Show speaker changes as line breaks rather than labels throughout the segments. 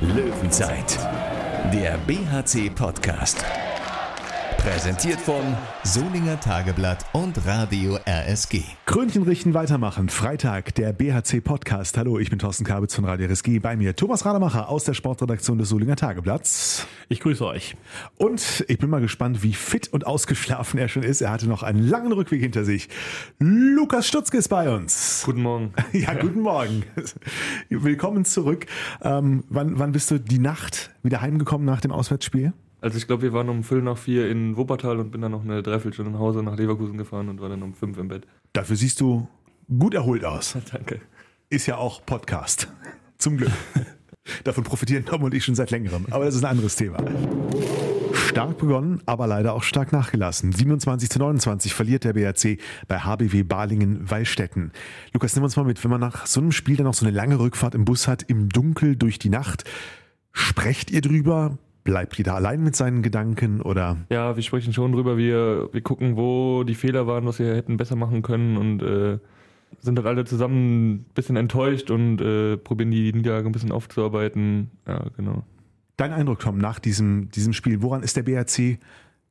Löwenzeit, der BHC-Podcast. Präsentiert von Solinger Tageblatt und Radio RSG.
Krönchen richten, weitermachen. Freitag, der BHC Podcast. Hallo, ich bin Thorsten Kabitz von Radio RSG. Bei mir Thomas Rademacher aus der Sportredaktion des Solinger Tageblatts.
Ich grüße euch.
Und ich bin mal gespannt, wie fit und ausgeschlafen er schon ist. Er hatte noch einen langen Rückweg hinter sich. Lukas Stutzke ist bei uns.
Guten Morgen.
Ja, guten Morgen. Willkommen zurück. Ähm, wann, wann bist du die Nacht wieder heimgekommen nach dem Auswärtsspiel?
Also ich glaube, wir waren um Viertel nach vier in Wuppertal und bin dann noch eine Dreiviertelstunde nach Hause nach Leverkusen gefahren und war dann um fünf im Bett.
Dafür siehst du gut erholt aus.
Danke.
Ist ja auch Podcast. Zum Glück. Davon profitieren Tom und ich schon seit längerem. Aber das ist ein anderes Thema. Stark begonnen, aber leider auch stark nachgelassen. 27 zu 29 verliert der BRC bei HBW Balingen-Wallstätten. Lukas, nimm uns mal mit, wenn man nach so einem Spiel dann noch so eine lange Rückfahrt im Bus hat, im Dunkel durch die Nacht, sprecht ihr drüber? Bleibt jeder allein mit seinen Gedanken oder?
Ja, wir sprechen schon drüber. Wir, wir gucken, wo die Fehler waren, was wir hätten besser machen können und äh, sind halt alle zusammen ein bisschen enttäuscht und äh, probieren die Niederlage ein bisschen aufzuarbeiten. Ja, genau.
Dein Eindruck, Tom, nach diesem, diesem Spiel, woran ist der BRC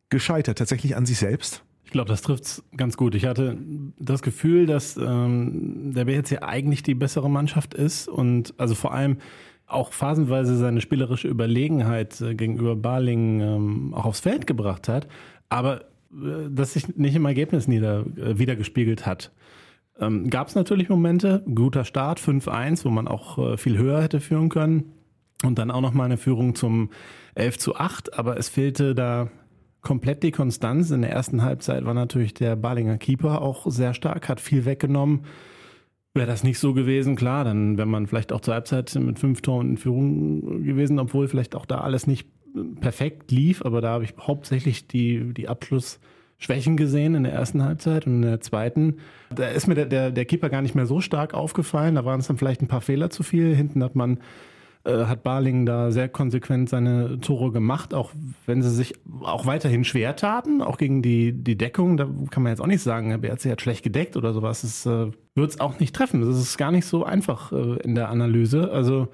gescheitert? Tatsächlich an sich selbst?
Ich glaube, das trifft's ganz gut. Ich hatte das Gefühl, dass ähm, der BRC eigentlich die bessere Mannschaft ist und also vor allem auch phasenweise seine spielerische Überlegenheit äh, gegenüber Barling ähm, auch aufs Feld gebracht hat, aber äh, das sich nicht im Ergebnis nieder, äh, wiedergespiegelt hat. Ähm, Gab es natürlich Momente, guter Start, 5-1, wo man auch äh, viel höher hätte führen können und dann auch nochmal eine Führung zum 11 zu 8, aber es fehlte da komplett die Konstanz. In der ersten Halbzeit war natürlich der Balinger Keeper auch sehr stark, hat viel weggenommen. Wäre das nicht so gewesen, klar, dann wäre man vielleicht auch zur Halbzeit mit fünf Toren in Führung gewesen, obwohl vielleicht auch da alles nicht perfekt lief, aber da habe ich hauptsächlich die, die Abschlussschwächen gesehen in der ersten Halbzeit und in der zweiten. Da ist mir der, der, der Keeper gar nicht mehr so stark aufgefallen, da waren es dann vielleicht ein paar Fehler zu viel. Hinten hat man äh, hat Barling da sehr konsequent seine Tore gemacht, auch wenn sie sich auch weiterhin schwer taten, auch gegen die, die Deckung. Da kann man jetzt auch nicht sagen, der BRC hat schlecht gedeckt oder sowas. Es äh, wird es auch nicht treffen. Das ist gar nicht so einfach äh, in der Analyse. Also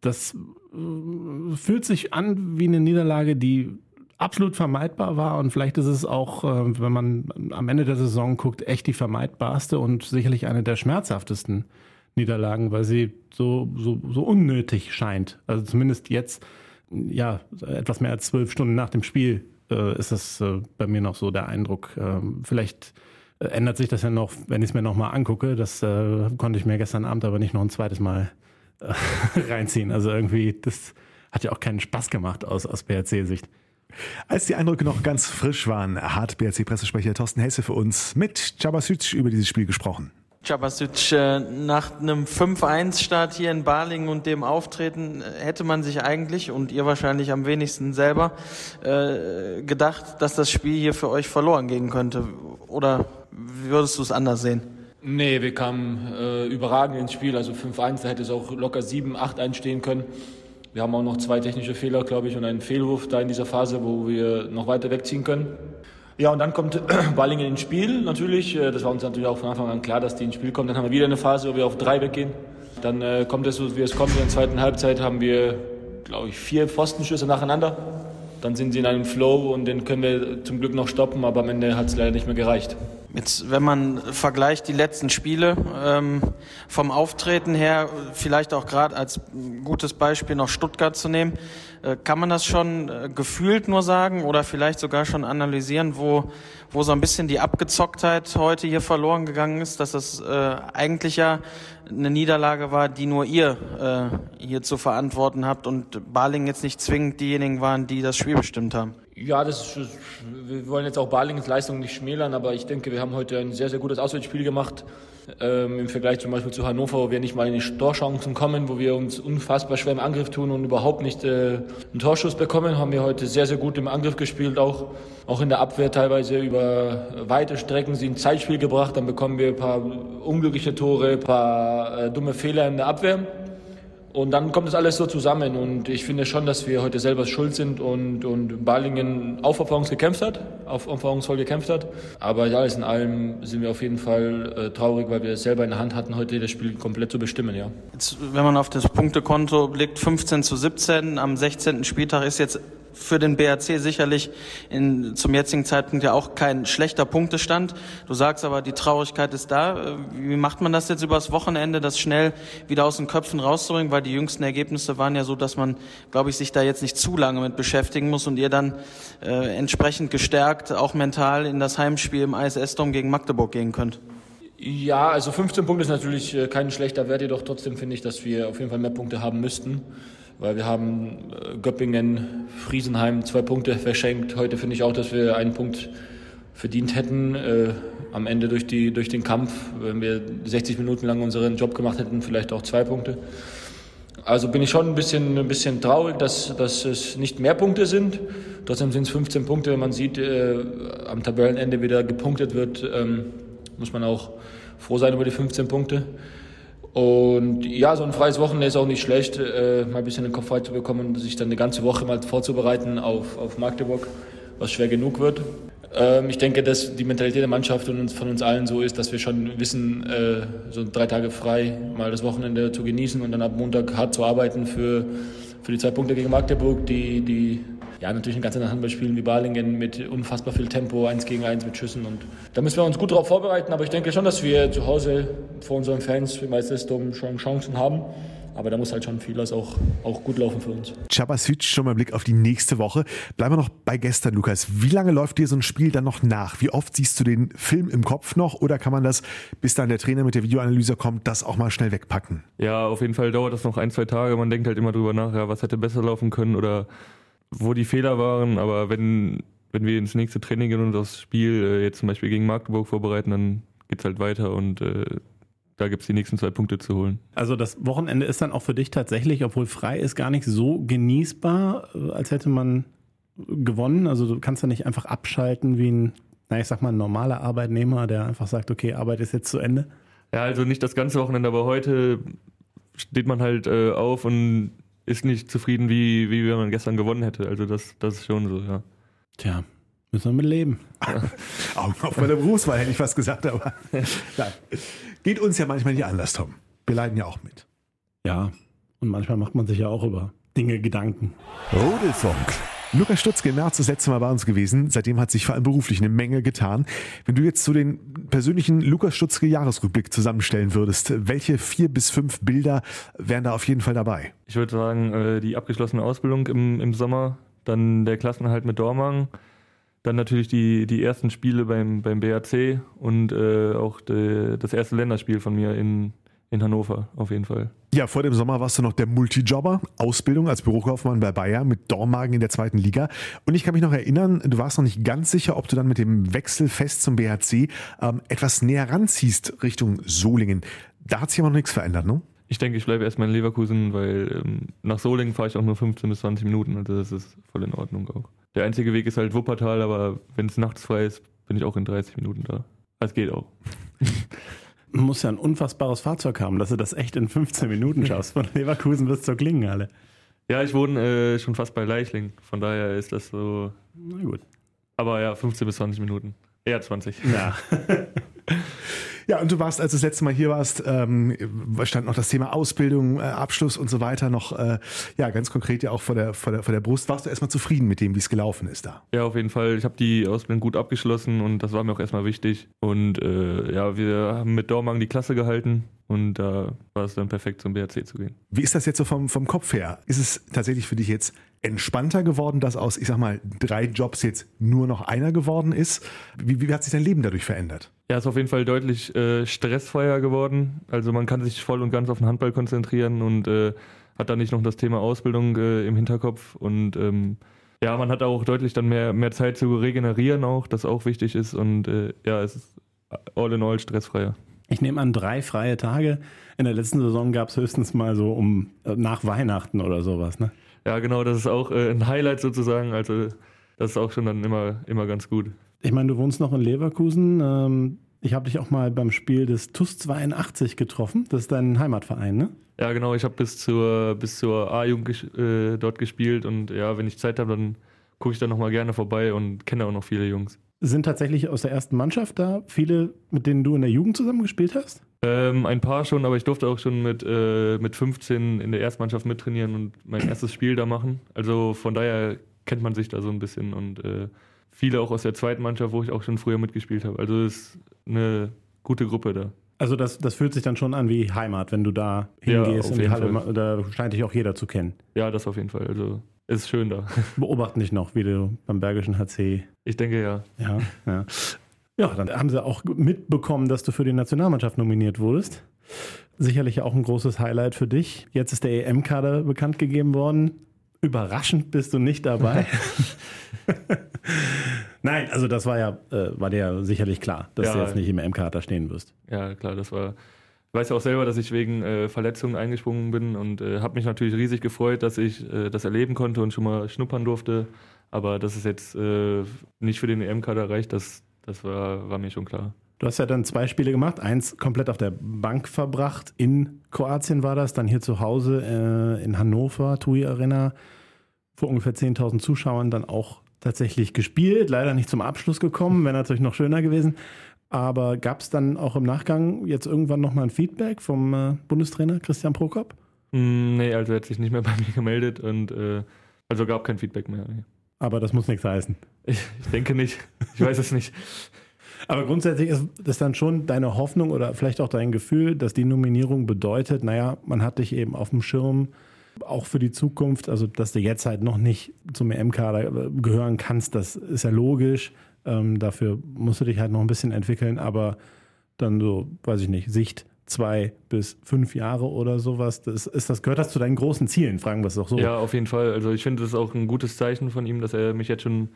das äh, fühlt sich an wie eine Niederlage, die absolut vermeidbar war und vielleicht ist es auch, äh, wenn man am Ende der Saison guckt, echt die vermeidbarste und sicherlich eine der schmerzhaftesten Niederlagen, weil sie so, so, so unnötig scheint. Also zumindest jetzt, ja, etwas mehr als zwölf Stunden nach dem Spiel äh, ist das äh, bei mir noch so der Eindruck. Ähm, vielleicht äh, ändert sich das ja noch, wenn ich es mir nochmal angucke. Das äh, konnte ich mir gestern Abend aber nicht noch ein zweites Mal äh, reinziehen. Also irgendwie, das hat ja auch keinen Spaß gemacht aus, aus BRC-Sicht.
Als die Eindrücke noch ganz frisch waren, hat BRC-Pressesprecher Thorsten Hesse für uns mit Cabasic über dieses Spiel gesprochen.
Cabasic, äh, nach einem 5-1-Start hier in Balingen und dem Auftreten äh, hätte man sich eigentlich und ihr wahrscheinlich am wenigsten selber äh, gedacht, dass das Spiel hier für euch verloren gehen könnte. Oder würdest du es anders sehen?
Nee, wir kamen äh, überragend ins Spiel. Also 5-1, da hätte es auch locker 7-8 einstehen können. Wir haben auch noch zwei technische Fehler, glaube ich, und einen Fehlwurf da in dieser Phase, wo wir noch weiter wegziehen können. Ja, und dann kommt Ballingen ins Spiel natürlich. Äh, das war uns natürlich auch von Anfang an klar, dass die ins Spiel kommen. Dann haben wir wieder eine Phase, wo wir auf drei weggehen. Dann äh, kommt es so, wie es kommt. In der zweiten Halbzeit haben wir, glaube ich, vier Pfostenschüsse nacheinander. Dann sind sie in einem Flow und den können wir zum Glück noch stoppen, aber am Ende hat es leider nicht mehr gereicht.
Jetzt, wenn man vergleicht die letzten Spiele ähm, vom Auftreten her, vielleicht auch gerade als gutes Beispiel noch Stuttgart zu nehmen, äh, kann man das schon äh, gefühlt nur sagen oder vielleicht sogar schon analysieren, wo, wo so ein bisschen die Abgezocktheit heute hier verloren gegangen ist, dass das äh, eigentlich ja eine Niederlage war, die nur ihr äh, hier zu verantworten habt und Baling jetzt nicht zwingend diejenigen waren, die das Spiel bestimmt haben?
Ja, das ist, wir wollen jetzt auch Balingens Leistung nicht schmälern, aber ich denke, wir haben heute ein sehr, sehr gutes Auswärtsspiel gemacht. Ähm, Im Vergleich zum Beispiel zu Hannover, wo wir nicht mal in die Torchancen kommen, wo wir uns unfassbar schwer im Angriff tun und überhaupt nicht äh, einen Torschuss bekommen, haben wir heute sehr, sehr gut im Angriff gespielt, auch, auch in der Abwehr teilweise über weite Strecken sie ins Zeitspiel gebracht. Dann bekommen wir ein paar unglückliche Tore, ein paar äh, dumme Fehler in der Abwehr. Und dann kommt das alles so zusammen und ich finde schon, dass wir heute selber schuld sind und, und Balingen aufopferungs gekämpft hat, aufopferungsvoll gekämpft hat. Aber ja, alles in allem sind wir auf jeden Fall äh, traurig, weil wir es selber in der Hand hatten, heute das Spiel komplett zu bestimmen, ja.
Jetzt, wenn man auf das Punktekonto blickt, 15 zu 17, am 16. Spieltag ist jetzt für den BRC sicherlich in, zum jetzigen Zeitpunkt ja auch kein schlechter Punktestand. Du sagst aber, die Traurigkeit ist da. Wie macht man das jetzt übers Wochenende, das schnell wieder aus den Köpfen rauszubringen? Weil die jüngsten Ergebnisse waren ja so, dass man, glaube ich, sich da jetzt nicht zu lange mit beschäftigen muss und ihr dann äh, entsprechend gestärkt, auch mental in das Heimspiel im ISS-Dom gegen Magdeburg gehen könnt.
Ja, also 15 Punkte ist natürlich äh, kein schlechter Wert, jedoch trotzdem finde ich, dass wir auf jeden Fall mehr Punkte haben müssten weil wir haben äh, Göppingen, Friesenheim zwei Punkte verschenkt. Heute finde ich auch, dass wir einen Punkt verdient hätten. Äh, am Ende durch, die, durch den Kampf, wenn wir 60 Minuten lang unseren Job gemacht hätten, vielleicht auch zwei Punkte. Also bin ich schon ein bisschen, ein bisschen traurig, dass, dass es nicht mehr Punkte sind. Trotzdem sind es 15 Punkte. Wenn man sieht, äh, am Tabellenende wieder gepunktet wird, ähm, muss man auch froh sein über die 15 Punkte. Und ja, so ein freies Wochenende ist auch nicht schlecht, äh, mal ein bisschen den Kopf frei zu bekommen und sich dann eine ganze Woche mal vorzubereiten auf, auf Magdeburg, was schwer genug wird. Ähm, ich denke, dass die Mentalität der Mannschaft und von uns allen so ist, dass wir schon wissen, äh, so drei Tage frei mal das Wochenende zu genießen und dann ab Montag hart zu arbeiten für, für die zwei Punkte gegen Magdeburg, die, die ja, natürlich ein ganz anderes Handball spielen wie Balingen mit unfassbar viel Tempo, eins gegen eins mit Schüssen. Und da müssen wir uns gut darauf vorbereiten. Aber ich denke schon, dass wir zu Hause vor unseren Fans für Meistersdom schon Chancen haben. Aber da muss halt schon vieles auch, auch gut laufen für uns.
Chabasic, schon mal Blick auf die nächste Woche. Bleiben wir noch bei gestern, Lukas. Wie lange läuft dir so ein Spiel dann noch nach? Wie oft siehst du den Film im Kopf noch? Oder kann man das, bis dann der Trainer mit der Videoanalyse kommt, das auch mal schnell wegpacken?
Ja, auf jeden Fall dauert das noch ein, zwei Tage. Man denkt halt immer drüber nach, ja, was hätte besser laufen können oder wo die Fehler waren, aber wenn, wenn wir ins nächste Training gehen und das Spiel äh, jetzt zum Beispiel gegen Magdeburg vorbereiten, dann geht es halt weiter und äh, da gibt es die nächsten zwei Punkte zu holen.
Also das Wochenende ist dann auch für dich tatsächlich, obwohl frei ist, gar nicht so genießbar, äh, als hätte man gewonnen. Also du kannst ja nicht einfach abschalten wie ein, na ich sag mal, ein normaler Arbeitnehmer, der einfach sagt, okay, Arbeit ist jetzt zu Ende.
Ja, also nicht das ganze Wochenende, aber heute steht man halt äh, auf und ist nicht zufrieden, wie, wie wenn man gestern gewonnen hätte. Also das, das ist schon so, ja.
Tja, müssen wir mit leben.
Augen auf bei der Berufswahl hätte ich was gesagt, aber nein. Geht uns ja manchmal nicht anders, Tom. Wir leiden ja auch mit.
Ja, und manchmal macht man sich ja auch über Dinge Gedanken.
Rodelfunk. Lukas Stutzke im März das letzte Mal bei uns gewesen. Seitdem hat sich vor allem beruflich eine Menge getan. Wenn du jetzt so den persönlichen Lukas Stutzke Jahresrückblick zusammenstellen würdest, welche vier bis fünf Bilder wären da auf jeden Fall dabei?
Ich würde sagen, äh, die abgeschlossene Ausbildung im, im Sommer, dann der Klassenhalt mit Dormang, dann natürlich die, die ersten Spiele beim, beim BAC und äh, auch de, das erste Länderspiel von mir in, in Hannover auf jeden Fall.
Ja, vor dem Sommer warst du noch der Multijobber, Ausbildung als Bürokaufmann bei Bayer mit Dormagen in der zweiten Liga. Und ich kann mich noch erinnern, du warst noch nicht ganz sicher, ob du dann mit dem Wechsel fest zum BHC ähm, etwas näher ranziehst Richtung Solingen. Da hat sich aber noch nichts verändert, ne?
Ich denke, ich bleibe erstmal in Leverkusen, weil ähm, nach Solingen fahre ich auch nur 15 bis 20 Minuten, also das ist voll in Ordnung auch. Der einzige Weg ist halt Wuppertal, aber wenn es nachts frei ist, bin ich auch in 30 Minuten da. Es geht auch.
Muss ja ein unfassbares Fahrzeug haben, dass du das echt in 15 Minuten schaffst, von Leverkusen bis zur Klingenhalle.
Ja, ich wohne äh, schon fast bei Leichling, von daher ist das so.
Na gut.
Aber ja, 15 bis 20 Minuten. Eher 20.
Ja.
Ja, und du warst, als du das letzte Mal hier warst, ähm, stand noch das Thema Ausbildung, äh, Abschluss und so weiter noch, äh, ja, ganz konkret ja auch vor der, vor der, vor der Brust. Warst du erstmal zufrieden mit dem, wie es gelaufen ist da?
Ja, auf jeden Fall. Ich habe die Ausbildung gut abgeschlossen und das war mir auch erstmal wichtig. Und äh, ja, wir haben mit Dormagen die Klasse gehalten und da war es dann perfekt zum BRC zu gehen.
Wie ist das jetzt so vom, vom Kopf her? Ist es tatsächlich für dich jetzt entspannter geworden, dass aus, ich sag mal, drei Jobs jetzt nur noch einer geworden ist? Wie, wie hat sich dein Leben dadurch verändert?
Ja, ist auf jeden Fall deutlich äh, stressfreier geworden. Also man kann sich voll und ganz auf den Handball konzentrieren und äh, hat dann nicht noch das Thema Ausbildung äh, im Hinterkopf. Und ähm, ja, man hat auch deutlich dann mehr, mehr Zeit zu regenerieren auch, das auch wichtig ist. Und äh, ja, es ist all in all stressfreier.
Ich nehme an, drei freie Tage. In der letzten Saison gab es höchstens mal so um äh, nach Weihnachten oder sowas, ne?
Ja, genau, das ist auch äh, ein Highlight sozusagen. Also das ist auch schon dann immer, immer ganz gut.
Ich meine, du wohnst noch in Leverkusen. Ähm, Ich habe dich auch mal beim Spiel des TUS 82 getroffen. Das ist dein Heimatverein, ne?
Ja, genau. Ich habe bis zur, bis zur A-Jugend ges äh, dort gespielt und ja, wenn ich Zeit habe, dann gucke ich da nochmal gerne vorbei und kenne auch noch viele Jungs.
Sind tatsächlich aus der ersten Mannschaft da viele, mit denen du in der Jugend zusammen gespielt hast?
Ähm, ein paar schon, aber ich durfte auch schon mit, äh, mit 15 in der Erstmannschaft mittrainieren und mein erstes Spiel da machen. Also von daher kennt man sich da so ein bisschen und äh, viele auch aus der zweiten Mannschaft, wo ich auch schon früher mitgespielt habe. Also es ist eine gute Gruppe da.
Also das, das fühlt sich dann schon an wie Heimat, wenn du da
Ja,
hingehst
auf
in die Halle.
Fall.
Da scheint dich auch jeder zu kennen.
Ja, das auf jeden Fall. Also es ist schön da.
Beobachten dich noch, wie du beim Bergischen HC.
Ich denke ja.
Ja, ja. Ja, dann haben sie auch mitbekommen, dass du für die Nationalmannschaft nominiert wurdest. Sicherlich auch ein großes Highlight für dich. Jetzt ist der EM-Kader bekannt gegeben worden. Überraschend bist du nicht dabei. Nein, also das war ja, äh, war dir ja sicherlich klar, dass
Ja.
du jetzt nicht im EM-Kader stehen wirst.
Ja, klar, das war. Ich weiß ja auch selber, dass ich wegen äh, Verletzungen eingesprungen bin und äh, habe mich natürlich riesig gefreut, dass ich äh, das erleben konnte und schon mal schnuppern durfte. Aber dass es jetzt äh, nicht für den EM-Kader reicht, das, das war, war mir schon klar.
Du hast ja dann zwei Spiele gemacht, eins komplett auf der Bank verbracht, in Kroatien war das, dann hier zu Hause äh, in Hannover, TUI Arena, vor ungefähr 10.000 Zuschauern dann auch tatsächlich gespielt, leider nicht zum Abschluss gekommen, wäre natürlich noch schöner gewesen. Aber gab es dann auch im Nachgang jetzt irgendwann nochmal ein Feedback vom äh, Bundestrainer Christian Prokop?
Mm, nee, also er hat sich nicht mehr bei mir gemeldet und äh, also gab kein Feedback mehr. Nee.
Aber das muss nichts heißen.
Ich, ich denke nicht. Ich weiß es nicht.
Aber grundsätzlich ist das dann schon deine Hoffnung oder vielleicht auch dein Gefühl, dass die Nominierung bedeutet, naja, man hat dich eben auf dem Schirm, auch für die Zukunft, also dass du jetzt halt noch nicht zum EM-Kader gehören kannst, das ist ja logisch. Ähm, dafür musst du dich halt noch ein bisschen entwickeln, aber dann so, weiß ich nicht, Sicht zwei bis fünf Jahre oder sowas, das, ist das, gehört das zu deinen großen Zielen, fragen wir es doch so.
Ja, auf jeden Fall. Also ich finde es auch ein gutes Zeichen von ihm, dass er mich jetzt schon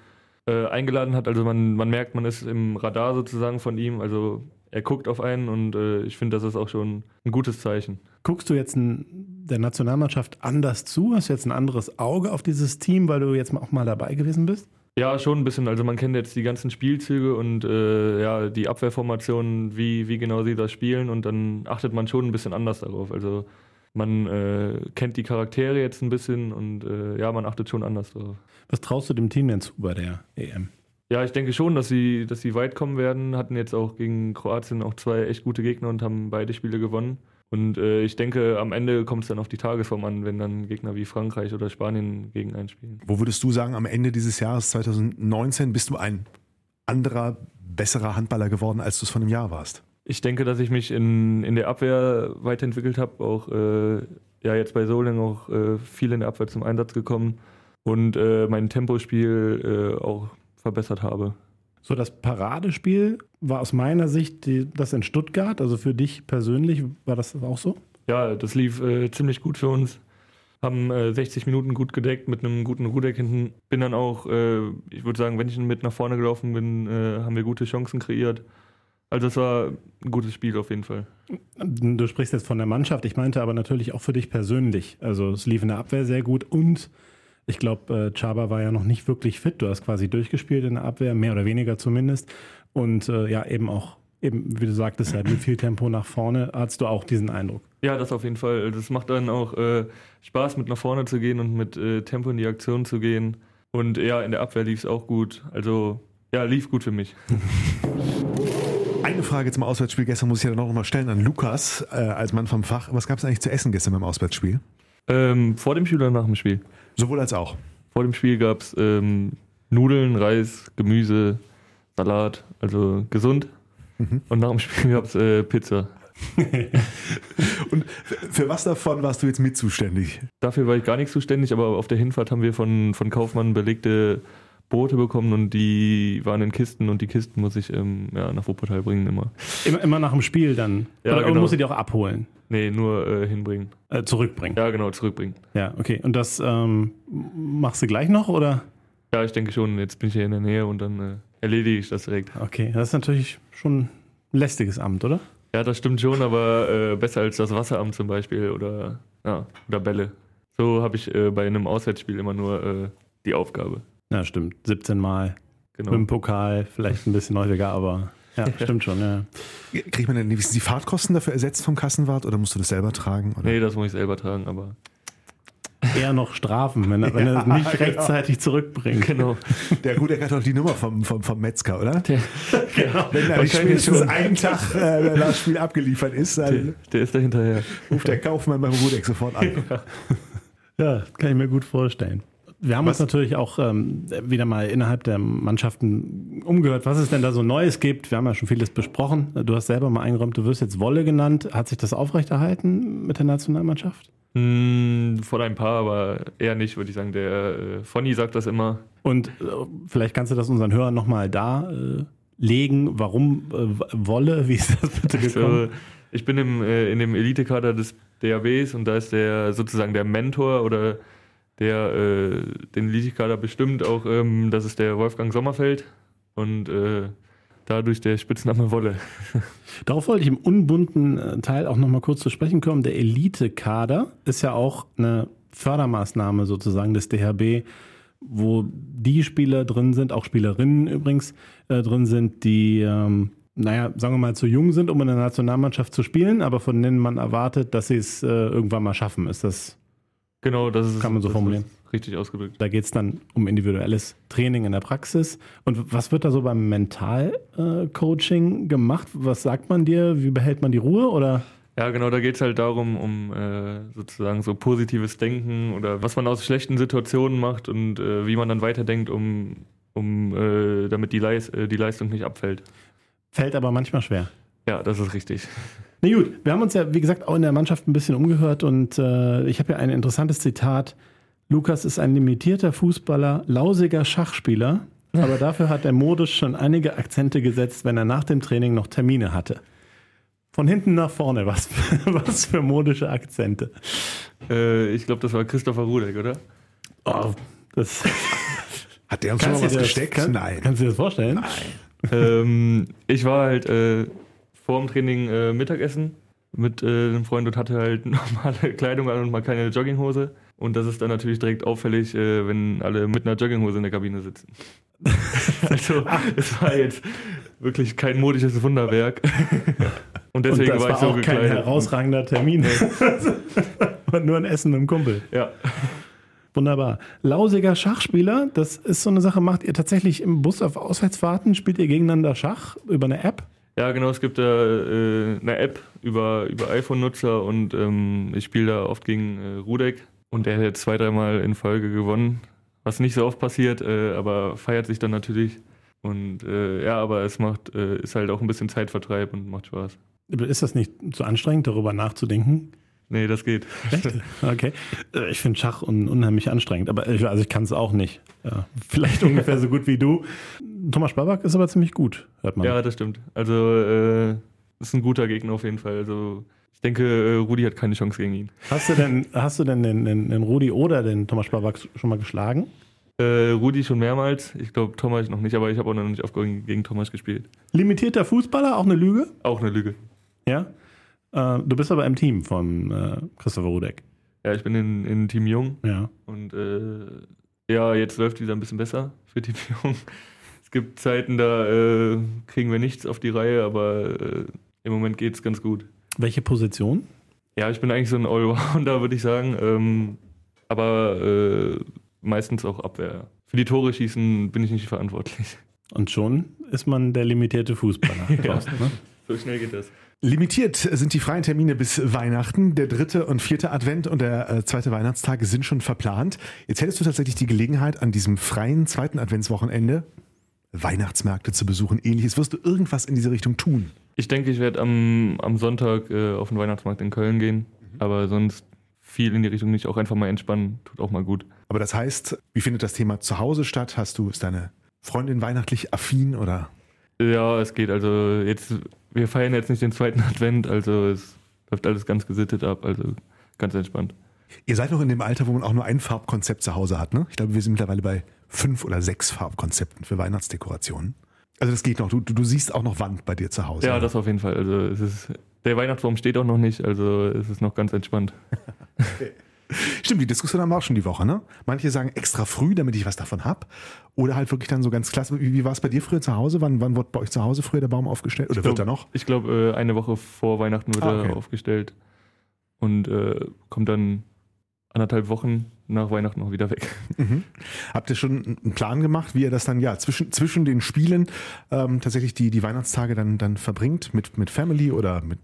äh, eingeladen hat. Also man, man merkt, man ist im Radar sozusagen von ihm. Also er guckt auf einen und äh, ich finde, das ist auch schon ein gutes Zeichen.
Guckst du jetzt ein, der Nationalmannschaft anders zu? Hast du jetzt ein anderes Auge auf dieses Team, weil du jetzt auch mal dabei gewesen bist?
Ja, schon ein bisschen. Also man kennt jetzt die ganzen Spielzüge und äh, ja, die Abwehrformationen, wie, wie genau sie das spielen und dann achtet man schon ein bisschen anders darauf. Also man äh, kennt die Charaktere jetzt ein bisschen und äh, ja, man achtet schon anders darauf.
Was traust du dem Team denn zu bei der EM?
Ja, ich denke schon, dass sie, dass sie weit kommen werden. Hatten jetzt auch gegen Kroatien auch zwei echt gute Gegner und haben beide Spiele gewonnen. Und äh, ich denke, am Ende kommt es dann auf die Tagesform an, wenn dann Gegner wie Frankreich oder Spanien gegen einen spielen.
Wo würdest du sagen, am Ende dieses Jahres 2019 bist du ein anderer, besserer Handballer geworden, als du es vor einem Jahr warst?
Ich denke, dass ich mich in, in der Abwehr weiterentwickelt habe, auch äh, ja, jetzt bei Solingen auch äh, viel in der Abwehr zum Einsatz gekommen und äh, mein Tempospiel äh, auch verbessert habe.
So, das Paradespiel war aus meiner Sicht die, das in Stuttgart. Also für dich persönlich war das auch so?
Ja, das lief äh, ziemlich gut für uns. Haben äh, 60 Minuten gut gedeckt mit einem guten Rudeck hinten. Bin dann auch, äh, ich würde sagen, wenn ich mit nach vorne gelaufen bin, äh, haben wir gute Chancen kreiert. Also es war ein gutes Spiel auf jeden Fall.
Du sprichst jetzt von der Mannschaft. Ich meinte aber natürlich auch für dich persönlich. Also es lief in der Abwehr sehr gut und ich glaube, äh, Chaba war ja noch nicht wirklich fit. Du hast quasi durchgespielt in der Abwehr, mehr oder weniger zumindest. Und äh, ja, eben auch, eben, wie du sagtest, halt mit viel Tempo nach vorne, hattest du auch diesen Eindruck.
Ja, das auf jeden Fall. Das macht dann auch äh, Spaß, mit nach vorne zu gehen und mit äh, Tempo in die Aktion zu gehen. Und ja, in der Abwehr lief es auch gut. Also ja, lief gut für mich.
Eine Frage zum Auswärtsspiel gestern muss ich ja dann auch noch mal stellen an Lukas, äh, als Mann vom Fach. Was gab es eigentlich zu essen gestern beim Auswärtsspiel?
Ähm, vor dem Spiel oder nach dem Spiel?
Sowohl als auch.
Vor dem Spiel gab es ähm, Nudeln, Reis, Gemüse, Salat, also gesund. Und nach dem Spiel gab es äh, Pizza.
Und für was davon warst du jetzt mit zuständig?
Dafür war ich gar nicht zuständig, aber auf der Hinfahrt haben wir von, von Kaufmann belegte Boote bekommen und die waren in Kisten und die Kisten muss ich ähm, ja, nach Wuppertal bringen immer.
Immer, immer nach dem Spiel dann.
Ja,
Oder
genau.
musst du die auch abholen,
Nee, nur äh, hinbringen.
äh, zurückbringen.
Ja, genau, zurückbringen.
Ja, okay. Und das ähm, machst du gleich noch oder?
Ja, ich denke schon, jetzt bin ich hier in der Nähe und dann äh, erledige ich das direkt.
Okay, das ist natürlich schon ein lästiges Amt, oder?
Ja, das stimmt schon, aber äh, besser als das Wasseramt zum Beispiel oder, ja, oder Bälle. So habe ich äh, bei einem Auswärtsspiel immer nur äh, die Aufgabe.
Ja, stimmt. 17 Mal
Genau.
mit dem Pokal, vielleicht ein bisschen häufiger, aber Ja, stimmt schon, ja.
Kriegt man denn die Fahrtkosten dafür ersetzt vom Kassenwart oder musst du das selber tragen? Oder?
Nee, das muss ich selber tragen, aber
Eher noch strafen, wenn er, wenn er es nicht
genau.
rechtzeitig zurückbringt.
genau.
Der Rudeck hat doch die Nummer vom, vom, vom Metzger, oder?
Der,
Wenn da nicht spätestens
schon.
einen Tag äh, das Spiel abgeliefert ist,
der,
dann
der ist da hinterher.
ruft der Kaufmann beim Rudeck sofort an.
Ja, kann ich mir gut vorstellen. Wir haben
Was-
uns natürlich auch ähm, wieder mal innerhalb der Mannschaften umgehört, was es denn da so Neues gibt. Wir haben ja schon vieles besprochen. Du hast selber mal eingeräumt, du wirst jetzt Wolle genannt. Hat sich das aufrechterhalten mit der Nationalmannschaft?
Hm, vor ein paar, aber eher nicht, würde ich sagen. Der äh, Fonny sagt das immer.
Und äh, vielleicht kannst du das unseren Hörern nochmal da äh, legen. Warum äh, Wolle? Wie ist das bitte gekommen?
So, ich bin im, äh, in dem Elitekader des DABs und da ist der sozusagen der Mentor oder der äh, den Elitekader bestimmt auch, ähm, das ist der Wolfgang Sommerfeld und äh, dadurch der Spitzname Wolle.
Darauf wollte ich im unbunten äh, Teil auch nochmal kurz zu sprechen kommen. Der Elite-Kader ist ja auch eine Fördermaßnahme sozusagen des DHB, wo die Spieler drin sind, auch Spielerinnen übrigens äh, drin sind, die, ähm, naja, sagen wir mal, zu jung sind, um in der Nationalmannschaft zu spielen, aber von denen man erwartet, dass sie es äh, irgendwann mal schaffen. Ist das,
Genau, das ist
Kann man so formulieren.
Richtig ausgedrückt.
da geht es dann um individuelles Training in der Praxis. Und was wird da so beim Mental-Coaching gemacht? Was sagt man dir? Wie behält man die Ruhe? Oder?
Ja, genau, da geht es halt darum, um äh, sozusagen so positives Denken oder was man aus schlechten Situationen macht und äh, wie man dann weiterdenkt, um, um äh, damit die, Leis die Leistung nicht abfällt.
Fällt aber manchmal schwer.
Ja, das ist richtig.
Na gut, wir haben uns ja, wie gesagt, auch in der Mannschaft ein bisschen umgehört und äh, ich habe ja ein interessantes Zitat. Lukas ist ein limitierter Fußballer, lausiger Schachspieler, aber dafür hat er modisch schon einige Akzente gesetzt, wenn er nach dem Training noch Termine hatte. Von hinten nach vorne, was, was für modische Akzente.
Äh, ich glaube, das war Christopher Rudek, oder?
Oh, das,
Hat der uns schon mal was
das-
gesteckt?
kann-
Nein.
Kannst du dir das vorstellen?
ähm, ich war halt äh, vor dem Training äh, Mittagessen mit äh, einem Freund und hatte halt normale Kleidung an und mal keine Jogginghose. Und das ist dann natürlich direkt auffällig, äh, wenn alle mit einer Jogginghose in der Kabine sitzen. also es war jetzt wirklich kein modisches Wunderwerk. und deswegen
und
war
war
ich so
auch kein
gekleidet.
herausragender Termin. und nur ein Essen mit dem Kumpel.
Ja.
Wunderbar. Lausiger Schachspieler, das ist so eine Sache, macht ihr tatsächlich im Bus auf Auswärtsfahrten, spielt ihr gegeneinander Schach über eine App?
Ja, genau, es gibt da äh, eine App über, über iPhone-Nutzer und ähm, ich spiele da oft gegen äh, Rudek und der hat jetzt zwei, dreimal in Folge gewonnen, was nicht so oft passiert, äh, aber feiert sich dann natürlich. Und äh, ja, aber es macht, äh, ist halt auch ein bisschen Zeitvertreib und macht Spaß.
Ist das nicht zu anstrengend, darüber nachzudenken?
Nee, das geht.
Okay. Äh, Ich finde Schach un unheimlich anstrengend, aber ich, also ich kann es auch nicht. Ja, vielleicht ungefähr so gut wie du. Thomas Spaback ist aber ziemlich gut, hört man.
Ja, das stimmt. Also äh, ist ein guter Gegner auf jeden Fall. Also ich denke, äh, Rudi hat keine Chance gegen ihn.
Hast du denn, hast du denn den, den, den Rudi oder den Thomas Spaback schon mal geschlagen?
Äh, Rudi schon mehrmals. Ich glaube, Thomas noch nicht, aber ich habe auch noch nicht oft gegen, gegen Thomas gespielt.
Limitierter Fußballer, auch eine Lüge?
Auch eine Lüge.
Ja. Äh, du bist aber im Team von äh, Christopher Rudek.
Ja, ich bin in, in Team Jung
Ja.
und äh, ja, jetzt läuft wieder ein bisschen besser für Team Jung. Es gibt Zeiten, da äh, kriegen wir nichts auf die Reihe, aber äh, im Moment geht es ganz gut.
Welche Position?
Ja, ich bin eigentlich so ein Allrounder, würde ich sagen. Ähm, aber meistens auch Abwehr. Für die Tore schießen bin ich nicht verantwortlich.
Und schon ist man der limitierte Fußballer. Thorsten, ne?
So schnell geht das.
Limitiert sind die freien Termine bis Weihnachten. Der dritte und vierte Advent und der äh, zweite Weihnachtstag sind schon verplant. Jetzt hättest du tatsächlich die Gelegenheit, an diesem freien zweiten Adventswochenende Weihnachtsmärkte zu besuchen. Ähnliches. Wirst du irgendwas in diese Richtung tun?
Ich denke, ich werde am, am Sonntag äh, auf den Weihnachtsmarkt in Köln gehen, aber sonst viel in die Richtung nicht. Auch einfach mal entspannen, tut auch mal gut.
Aber das heißt, wie findet das Thema zu Hause statt? Hast du, ist deine Freundin weihnachtlich affin oder?
Ja, es geht. Also jetzt, wir feiern jetzt nicht den zweiten Advent, also es läuft alles ganz gesittet ab, also ganz entspannt.
Ihr seid noch in dem Alter, wo man auch nur ein Farbkonzept zu Hause hat, ne? Ich glaube, wir sind mittlerweile bei fünf oder sechs Farbkonzepten für Weihnachtsdekorationen. Also das geht noch. Du, du, siehst auch noch Wand bei dir zu Hause.
Ja, das auf jeden Fall. Also es ist, der Weihnachtsbaum steht auch noch nicht, also es ist noch ganz entspannt.
Stimmt, die Diskussion haben wir auch schon die Woche, ne? Manche sagen extra früh, damit ich was davon hab. Oder halt wirklich dann so ganz klasse. Wie, wie war es bei dir früher zu Hause? Wann, wann wurde bei euch zu Hause früher der Baum aufgestellt? Oder
Ich
wird
glaub-
er noch?
Ich glaube, äh, eine Woche vor Weihnachten wird
Ah, okay.
er aufgestellt und äh, kommt dann anderthalb Wochen nach Weihnachten auch wieder weg.
Mhm. Habt ihr schon einen Plan gemacht, wie ihr das dann ja zwischen, zwischen den Spielen ähm, tatsächlich die, die Weihnachtstage dann, dann verbringt? Mit, mit Family oder mit.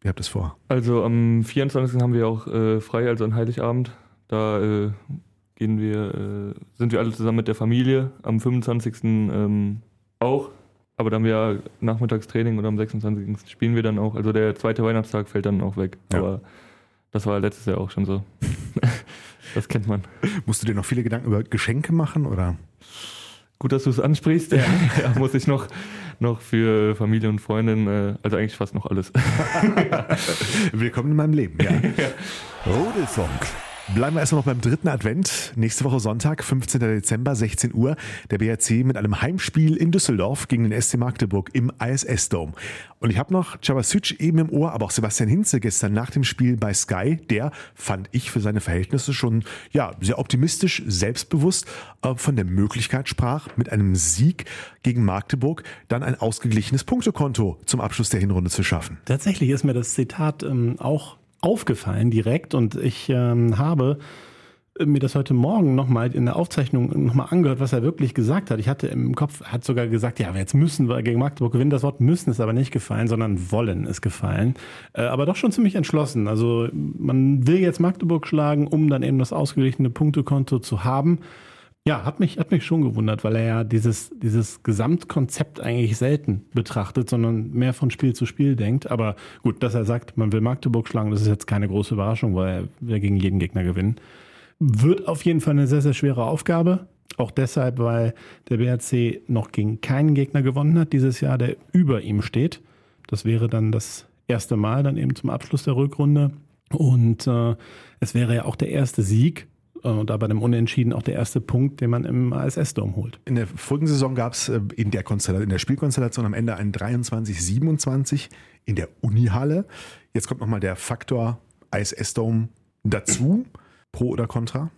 Wie habt ihr es vor?
Also am 24. haben wir auch äh, frei, also an Heiligabend. Da äh, gehen wir, äh, sind wir alle zusammen mit der Familie. Am 25. Ähm, auch. Aber dann haben wir ja Nachmittagstraining und am 26. spielen wir dann auch. Also der zweite Weihnachtstag fällt dann auch weg.
Ja.
Aber das war letztes Jahr auch schon so. das kennt man.
Musst du dir noch viele Gedanken über Geschenke machen oder?
Gut, dass du es ansprichst. Ja. muss ich noch, noch für Familie und Freundin, äh, also eigentlich fast noch alles.
Willkommen in meinem Leben, ja.
Rudelfunk.
Bleiben wir erstmal noch beim dritten Advent. Nächste Woche Sonntag, 15. Dezember, 16 Uhr. Der BRC mit einem Heimspiel in Düsseldorf gegen den SC Magdeburg im ISS-Dome. Und ich habe noch Chabasic eben im Ohr, aber auch Sebastian Hinze gestern nach dem Spiel bei Sky. Der fand ich für seine Verhältnisse schon ja, sehr optimistisch, selbstbewusst äh, von der Möglichkeit sprach, mit einem Sieg gegen Magdeburg dann ein ausgeglichenes Punktekonto zum Abschluss der Hinrunde zu schaffen.
Tatsächlich ist mir das Zitat ähm, auch aufgefallen direkt und ich ähm, habe mir das heute Morgen nochmal in der Aufzeichnung nochmal angehört, was er wirklich gesagt hat. Ich hatte im Kopf, er hat sogar gesagt, ja, jetzt müssen wir gegen Magdeburg gewinnen. Das Wort müssen ist aber nicht gefallen, sondern wollen ist gefallen. Äh, aber doch schon ziemlich entschlossen. Also man will jetzt Magdeburg schlagen, um dann eben das ausgeglichene Punktekonto zu haben. Ja, hat mich, hat mich schon gewundert, weil er ja dieses, dieses Gesamtkonzept eigentlich selten betrachtet, sondern mehr von Spiel zu Spiel denkt. Aber gut, dass er sagt, man will Magdeburg schlagen, das ist jetzt keine große Überraschung, weil will gegen jeden Gegner gewinnen. Wird auf jeden Fall eine sehr, sehr schwere Aufgabe. Auch deshalb, weil der BRC noch gegen keinen Gegner gewonnen hat dieses Jahr, der über ihm steht. Das wäre dann das erste Mal, dann eben zum Abschluss der Rückrunde. Und äh, es wäre ja auch der erste Sieg und da bei dem Unentschieden auch der erste Punkt, den man im ASS-Dom holt.
In der vorigen Saison gab es in der Konstellation, in der Spielkonstellation am Ende ein 23-27 in der Unihalle. Jetzt kommt nochmal der Faktor ISS-Dome dazu. Pro oder Contra?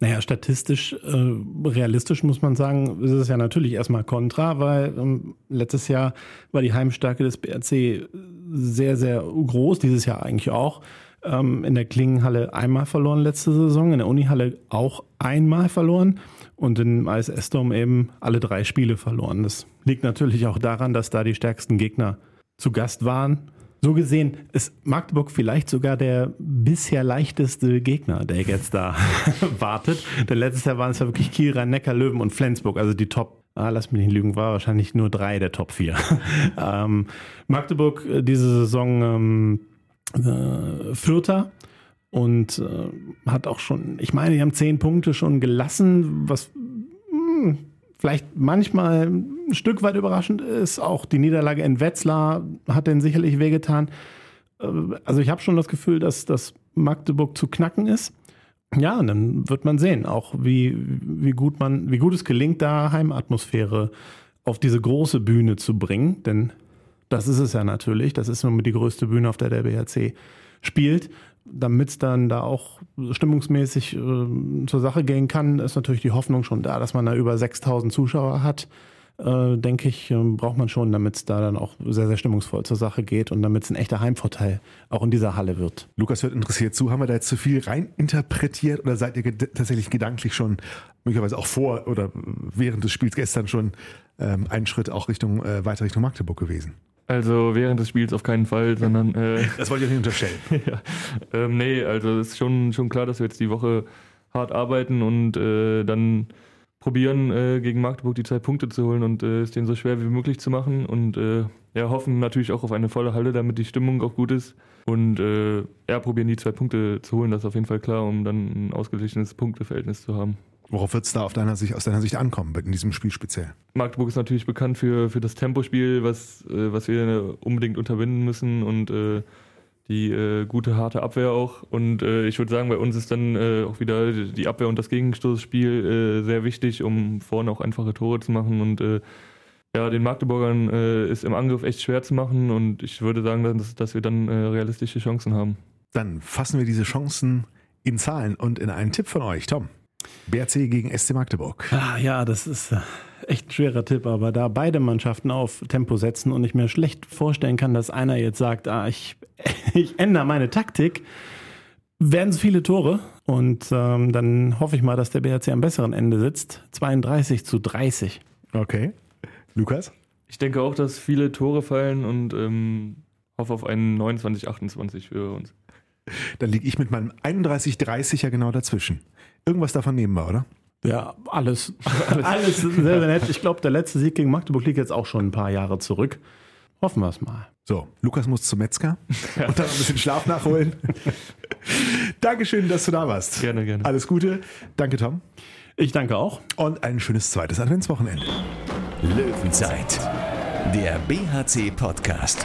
Naja, statistisch, äh, realistisch muss man sagen, ist es ja natürlich erstmal kontra, weil ähm, letztes Jahr war die Heimstärke des BRC sehr, sehr groß, dieses Jahr eigentlich auch. Ähm, in der Klingenhalle einmal verloren letzte Saison, in der Unihalle auch einmal verloren und im ISS-Dom eben alle drei Spiele verloren. Das liegt natürlich auch daran, dass da die stärksten Gegner zu Gast waren. So gesehen ist Magdeburg vielleicht sogar der bisher leichteste Gegner, der jetzt da wartet. Denn letztes Jahr waren es ja wirklich Kiel, Rhein-Neckar, Löwen und Flensburg, also die Top, ah, lass mich nicht lügen, war wahrscheinlich nur drei der Top vier. ähm, Magdeburg äh, diese Saison ähm, äh, Vierter und äh, hat auch schon, ich meine, die haben zehn Punkte schon gelassen, was mh, vielleicht manchmal ein Stück weit überraschend ist. Auch die Niederlage in Wetzlar hat denen sicherlich wehgetan. Äh, Also ich habe schon das Gefühl, dass das Magdeburg zu knacken ist. Ja, und dann wird man sehen, auch wie, wie gut man, wie gut es gelingt, da Heimatmosphäre auf diese große Bühne zu bringen. Denn das ist es ja natürlich. Das ist nun die größte Bühne, auf der der BRC spielt. Damit es dann da auch stimmungsmäßig äh, zur Sache gehen kann, ist natürlich die Hoffnung schon da, dass man da über 6000 Zuschauer hat. Äh, denke ich, äh, braucht man schon, damit es da dann auch sehr, sehr stimmungsvoll zur Sache geht und damit es ein echter Heimvorteil auch in dieser Halle wird.
Lukas hört interessiert zu. Haben wir da jetzt zu viel reininterpretiert oder seid ihr ged tatsächlich gedanklich schon möglicherweise auch vor oder während des Spiels gestern schon ähm, einen Schritt auch Richtung äh, weiter Richtung Magdeburg gewesen?
Also während des Spiels auf keinen Fall, sondern äh,
Das wollte ich nicht unterstellen.
ja. ähm, nee, also es ist schon, schon klar, dass wir jetzt die Woche hart arbeiten und äh, dann probieren, äh, gegen Magdeburg die zwei Punkte zu holen und äh, es denen so schwer wie möglich zu machen und äh, ja, hoffen natürlich auch auf eine volle Halle, damit die Stimmung auch gut ist und äh, ja, probieren die zwei Punkte zu holen, das ist auf jeden Fall klar, um dann ein ausgeglichenes Punkteverhältnis zu haben.
Worauf wird es da auf deiner Sicht, aus deiner Sicht ankommen, in diesem Spiel speziell?
Magdeburg ist natürlich bekannt für, für das Tempospiel, was, äh, was wir unbedingt unterbinden müssen und äh, die äh, gute, harte Abwehr auch. Und äh, ich würde sagen, bei uns ist dann äh, auch wieder die Abwehr und das Gegenstoßspiel äh, sehr wichtig, um vorne auch einfache Tore zu machen. Und ja, den Magdeburgern ist im Angriff echt schwer zu machen und ich würde sagen, dass, dass wir dann realistische Chancen haben.
Dann fassen wir diese Chancen in Zahlen und in einen Tipp von euch. Tom, BRC gegen SC Magdeburg.
Ah, ja, das ist äh, echt ein schwerer Tipp, aber da beide Mannschaften auf Tempo setzen und ich mir schlecht vorstellen kann, dass einer jetzt sagt, ah, ich, ich ändere meine Taktik, werden es viele Tore und ähm, dann hoffe ich mal, dass der BRC am besseren Ende sitzt. 32 zu 30.
Okay. Lukas?
Ich denke auch, dass viele Tore fallen und ähm, hoffe auf einen 29, 28 für uns.
Dann liege ich mit meinem 31-30 ja genau dazwischen. Irgendwas davon nehmen wir, oder?
Ja, alles, alles sehr, sehr nett. Ich glaube, der letzte Sieg gegen Magdeburg liegt jetzt auch schon ein paar Jahre zurück. Hoffen wir es mal.
So, Lukas muss zum Metzger und dann ein bisschen Schlaf nachholen. Dankeschön, dass du da warst.
Gerne, gerne.
Alles Gute. Danke, Tom.
Ich danke auch.
Und ein schönes zweites Adventswochenende.
Löwenzeit, der BHC-Podcast.